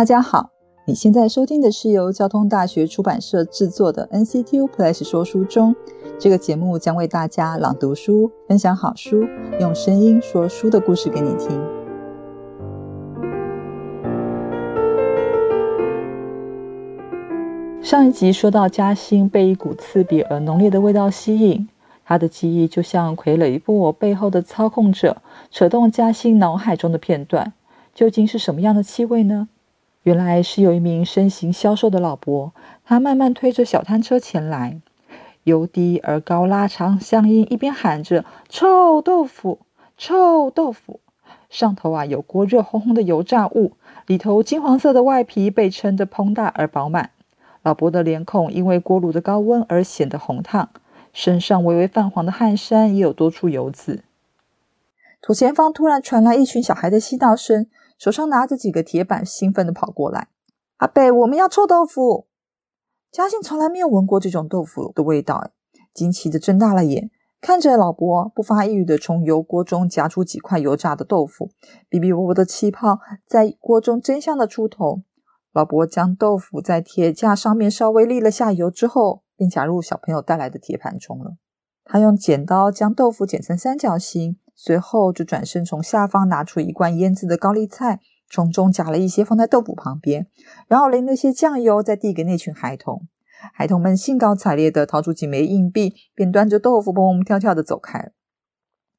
大家好，你现在收听的是由交通大学出版社制作的 NCTU Plus 说书中。这个节目将为大家朗读书，分享好书，用声音说书的故事给你听。上一集说到，嘉兴被一股刺鼻而浓烈的味道吸引，他的记忆就像傀儡部我背后的操控者，扯动嘉兴脑海中的片段。究竟是什么样的气味呢？原来是有一名身形消瘦的老伯，他慢慢推着小摊车前来，由低而高拉长乡音，一边喊着“臭豆腐，臭豆腐”，上头啊有锅热烘烘的油炸物，里头金黄色的外皮被撑得膨大而饱满。老伯的脸孔因为锅炉的高温而显得红烫，身上微微泛黄的汗衫也有多处油渍。左前方突然传来一群小孩的嬉闹声，手上拿着几个铁板，兴奋地跑过来。阿贝，我们要臭豆腐！嘉欣从来没有闻过这种豆腐的味道，惊奇的睁大了眼，看着老伯不发一语地从油锅中夹出几块油炸的豆腐，哔哔啵啵的气泡在锅中真相的出头。老伯将豆腐在铁架上面稍微沥了下油之后，便夹入小朋友带来的铁盘中了。他用剪刀将豆腐剪成三角形，随后就转身从下方拿出一罐腌制的高丽菜，从中夹了一些放在豆腐旁边，然后淋了些酱油，再递给那群孩童。孩童们兴高采烈地掏出几枚硬币，便端着豆腐蹦蹦跳跳地走开。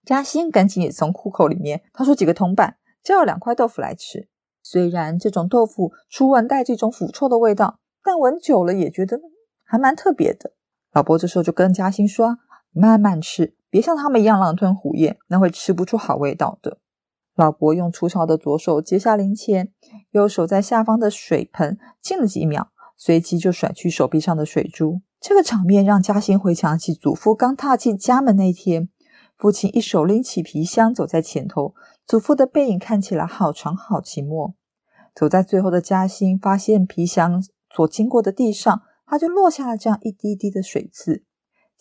嘉欣赶紧也从裤口里面掏出几个铜板，叫了两块豆腐来吃。虽然这种豆腐初闻带这种腐臭的味道，但闻久了也觉得还蛮特别的。老伯这时候就跟嘉欣说：“慢慢吃，别像他们一样狼吞虎咽，那会吃不出好味道的。”老伯用粗糙的左手接下零钱，右手在下方的水盆浸了几秒，随即就甩去手臂上的水珠。这个场面让嘉欣回想起祖父刚踏进家门那天，父亲一手拎起皮箱走在前头。祖父的背影看起来好长好寂寞。走在最后的嘉欣发现皮箱所经过的地上，他就落下了这样一滴滴的水渍。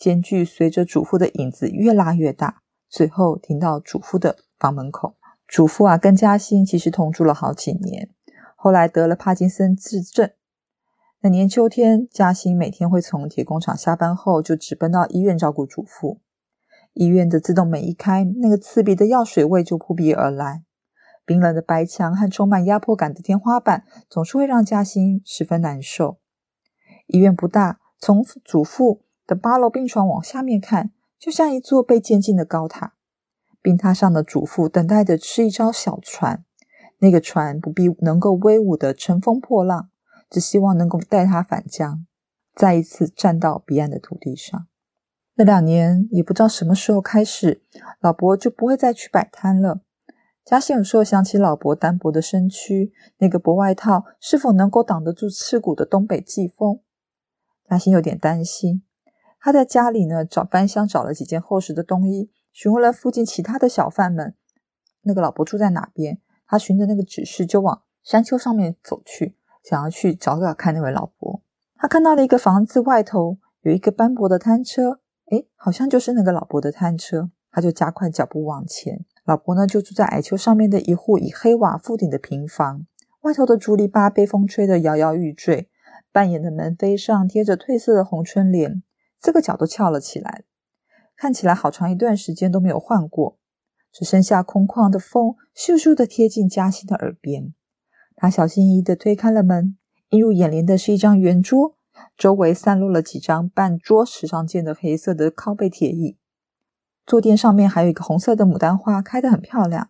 间距随着祖父的影子越拉越大，最后停到祖父的房门口。祖父啊，跟嘉欣其实同住了好几年，后来得了帕金森自症。那年秋天，嘉欣每天会从铁工厂下班后就直奔到医院照顾祖父。医院的自动门一开，那个刺鼻的药水味就扑鼻而来。冰冷的白墙和充满压迫感的天花板，总是会让嘉欣十分难受。医院不大，从祖父的八楼病床往下面看，就像一座被建进的高塔。病榻上的祖父等待着吃一艘小船，那个船不必能够威武的乘风破浪，只希望能够带他返江，再一次站到彼岸的土地上。那两年也不知道什么时候开始，老伯就不会再去摆摊了。嘉欣有时候想起老伯单薄的身躯，那个薄外套是否能够挡得住刺骨的东北季风？嘉欣有点担心。他在家里呢找搬箱找了几件厚实的冬衣，询问了附近其他的小贩们，那个老伯住在哪边。他循着那个指示就往山丘上面走去，想要去找找看那位老伯。他看到了一个房子外头有一个斑驳的摊车。哎，好像就是那个老伯的摊车，他就加快脚步往前。老伯呢，就住在矮丘上面的一户以黑瓦覆顶的平房，外头的竹篱笆被风吹得摇摇欲坠，半掩的门扉上贴着褪色的红春联，这个角都翘了起来，看起来好长一段时间都没有换过，只剩下空旷的风咻咻的贴近嘉欣的耳边。他小心翼翼的推开了门，映入眼帘的是一张圆桌。周围散落了几张半桌时常见的黑色的靠背铁椅，坐垫上面还有一个红色的牡丹花，开得很漂亮。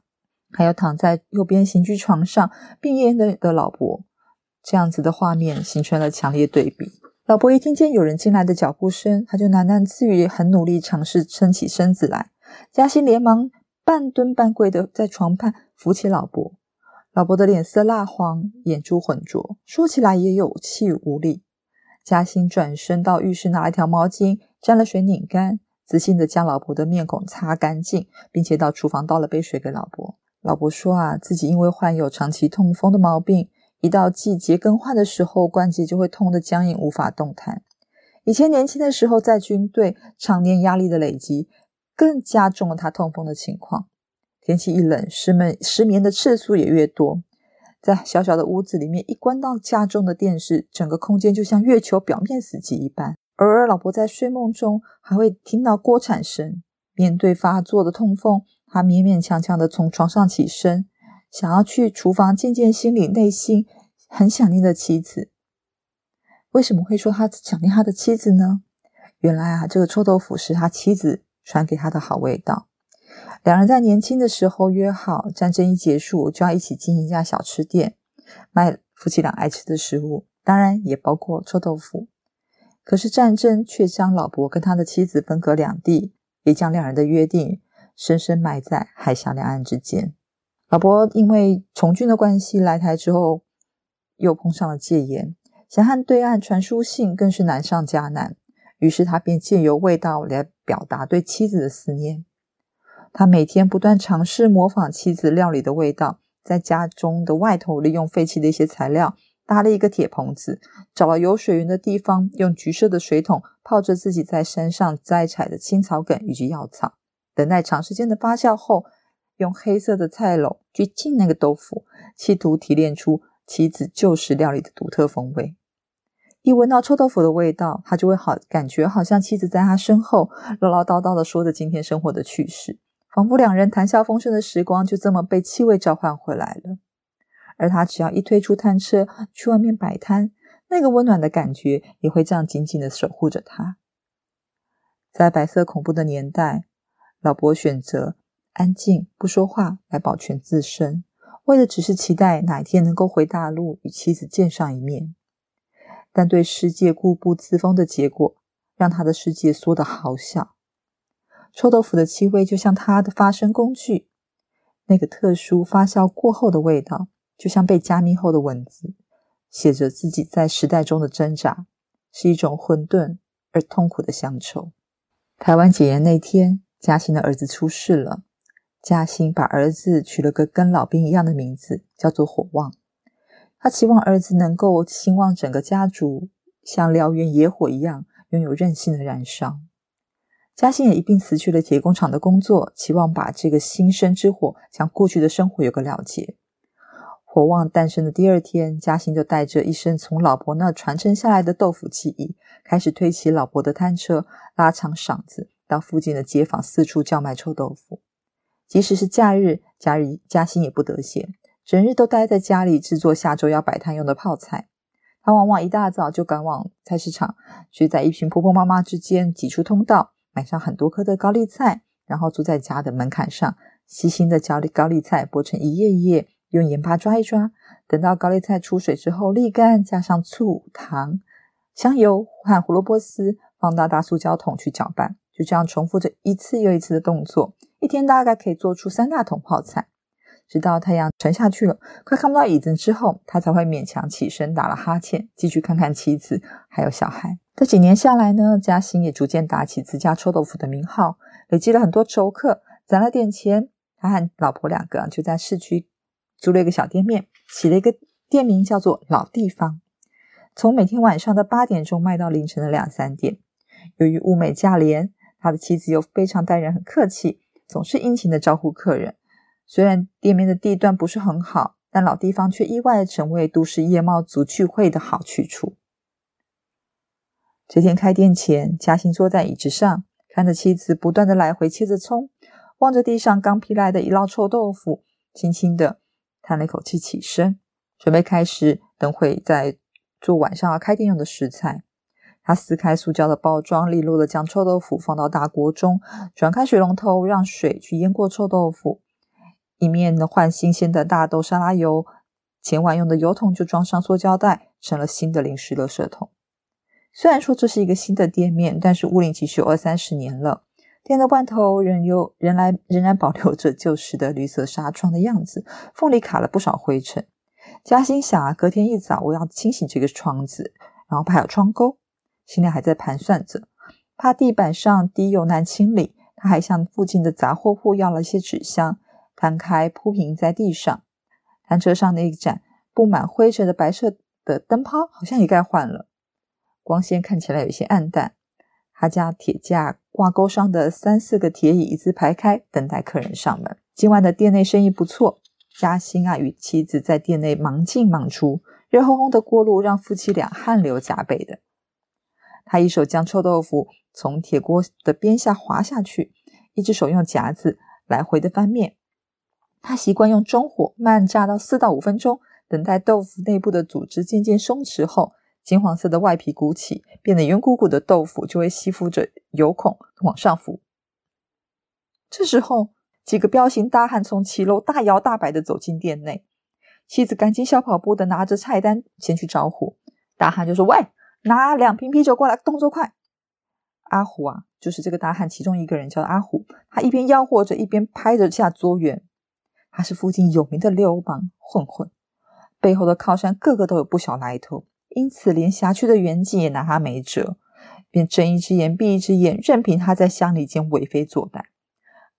还有躺在右边刑具床上病恹的的老伯，这样子的画面形成了强烈对比。老伯一听见有人进来的脚步声，他就喃喃自语，很努力尝试撑起身子来。嘉欣连忙半蹲半跪的在床畔扶起老伯。老伯的脸色蜡黄，眼珠浑浊，说起来也有气无力。嘉欣转身到浴室拿了一条毛巾，沾了水拧干，自信的将老伯的面孔擦干净，并且到厨房倒了杯水给老伯。老伯说啊，自己因为患有长期痛风的毛病，一到季节更换的时候，关节就会痛得僵硬，无法动弹。以前年轻的时候在军队，常年压力的累积，更加重了他痛风的情况。天气一冷，失眠失眠的次数也越多。在小小的屋子里面，一关到家中的电视，整个空间就像月球表面死寂一般。偶尔，老婆在睡梦中还会听到锅铲声。面对发作的痛风，他勉勉强强的从床上起身，想要去厨房见见心里内心很想念的妻子。为什么会说他想念他的妻子呢？原来啊，这个臭豆腐是他妻子传给他的好味道。两人在年轻的时候约好，战争一结束就要一起经营一家小吃店，卖夫妻俩爱吃的食物，当然也包括臭豆腐。可是战争却将老伯跟他的妻子分隔两地，也将两人的约定深深埋在海峡两岸之间。老伯因为从军的关系来台之后，又碰上了戒严，想和对岸传书信更是难上加难。于是他便借由味道来表达对妻子的思念。他每天不断尝试模仿妻子料理的味道，在家中的外头利用废弃的一些材料搭了一个铁棚子，找了有水源的地方，用橘色的水桶泡着自己在山上摘采的青草梗以及药草，等待长时间的发酵后，用黑色的菜篓去浸那个豆腐，企图提炼出妻子旧时料理的独特风味。一闻到臭豆腐的味道，他就会好感觉，好像妻子在他身后唠唠叨叨的说着今天生活的趣事，仿佛两人谈笑风生的时光就这么被气味召唤回来了。而他只要一推出摊车去外面摆摊，那个温暖的感觉也会这样紧紧的守护着他。在白色恐怖的年代，老伯选择安静不说话来保全自身，为的只是期待哪一天能够回大陆与妻子见上一面。但对世界固步自封的结果，让他的世界缩得好小。臭豆腐的气味就像他的发声工具，那个特殊发酵过后的味道，就像被加密后的文字，写着自己在时代中的挣扎，是一种混沌而痛苦的乡愁。台湾解严那天，嘉兴的儿子出事了，嘉兴把儿子取了个跟老兵一样的名字，叫做火旺。他期望儿子能够兴旺整个家族，像燎原野火一样，拥有韧性的燃烧。嘉兴也一并辞去了铁工厂的工作，期望把这个新生之火将过去的生活有个了结。火旺诞生的第二天，嘉兴就带着一身从老婆那传承下来的豆腐记忆，开始推起老婆的摊车，拉长嗓子到附近的街坊四处叫卖臭豆腐。即使是假日，假日嘉兴也不得闲。整日都待在家里制作下周要摆摊用的泡菜。他往往一大早就赶往菜市场，去在一群婆婆妈妈之间挤出通道，买上很多颗的高丽菜，然后坐在家的门槛上，细心的将高丽菜剥成一叶一叶，用盐巴抓一抓。等到高丽菜出水之后沥干，加上醋、糖、香油和胡萝卜丝，放到大塑胶桶去搅拌。就这样重复着一次又一次的动作，一天大概可以做出三大桶泡菜。直到太阳沉下去了，快看不到椅子之后，他才会勉强起身，打了哈欠，继续看看妻子还有小孩。这几年下来呢，嘉兴也逐渐打起自家臭豆腐的名号，累积了很多熟客，攒了点钱，他和老婆两个就在市区租了一个小店面，起了一个店名叫做“老地方”，从每天晚上的八点钟卖到凌晨的两三点。由于物美价廉，他的妻子又非常待人很客气，总是殷勤的招呼客人。虽然店面的地段不是很好，但老地方却意外成为都市夜猫族聚会的好去处。这天开店前，嘉兴坐在椅子上，看着妻子不断的来回切着葱，望着地上刚劈来的一捞臭豆腐，轻轻的叹了一口气，起身准备开始等会再做晚上要开店用的食材。他撕开塑胶的包装，利落的将臭豆腐放到大锅中，转开水龙头，让水去淹过臭豆腐。一面呢换新鲜的大豆沙拉油，前晚用的油桶就装上塑胶袋，成了新的零食垃圾桶。虽然说这是一个新的店面，但是屋里其实有二三十年了，店的罐头仍有仍然仍然保留着旧时的绿色纱窗的样子，缝里卡了不少灰尘。嘉欣想啊，隔天一早我要清洗这个窗子，然后还有窗钩，心里还在盘算着，怕地板上滴油难清理，他还向附近的杂货铺要了一些纸箱。摊开铺平在地上，摊车上那一盏布满灰尘的白色的灯泡好像也该换了，光线看起来有些暗淡。他将铁架挂钩上的三四个铁椅子排开，等待客人上门。今晚的店内生意不错，嘉兴啊与妻子在店内忙进忙出，热烘烘的锅炉让夫妻俩汗流浃背的。他一手将臭豆腐从铁锅的边下滑下去，一只手用夹子来回的翻面。他习惯用中火慢炸到四到五分钟，等待豆腐内部的组织渐渐松弛后，金黄色的外皮鼓起，变得圆鼓鼓的豆腐就会吸附着油孔往上浮。这时候，几个彪形大汉从骑楼大摇大摆的走进店内，妻子赶紧小跑步的拿着菜单前去招呼。大汉就说：“喂！”拿两瓶啤酒过来，动作快！阿虎啊，就是这个大汉其中一个人，叫阿虎。他一边吆喝着，一边拍着下桌缘。他是附近有名的流氓混混，背后的靠山个个都有不小来头，因此连辖区的员警也拿他没辙，便睁一只眼闭一只眼，任凭他在乡里间为非作歹。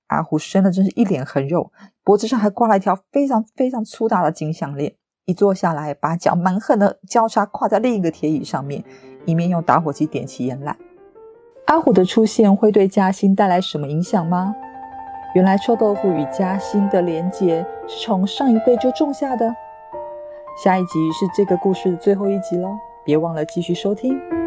阿虎生的真是一脸横肉，脖子上还挂了一条非常非常粗大的金项链。一坐下来，把脚蛮横的交叉跨在另一个铁椅上面，一面用打火机点起烟来。阿虎的出现会对嘉兴带来什么影响吗？原来臭豆腐与嘉兴的连结是从上一辈就种下的。下一集是这个故事的最后一集喽，别忘了继续收听。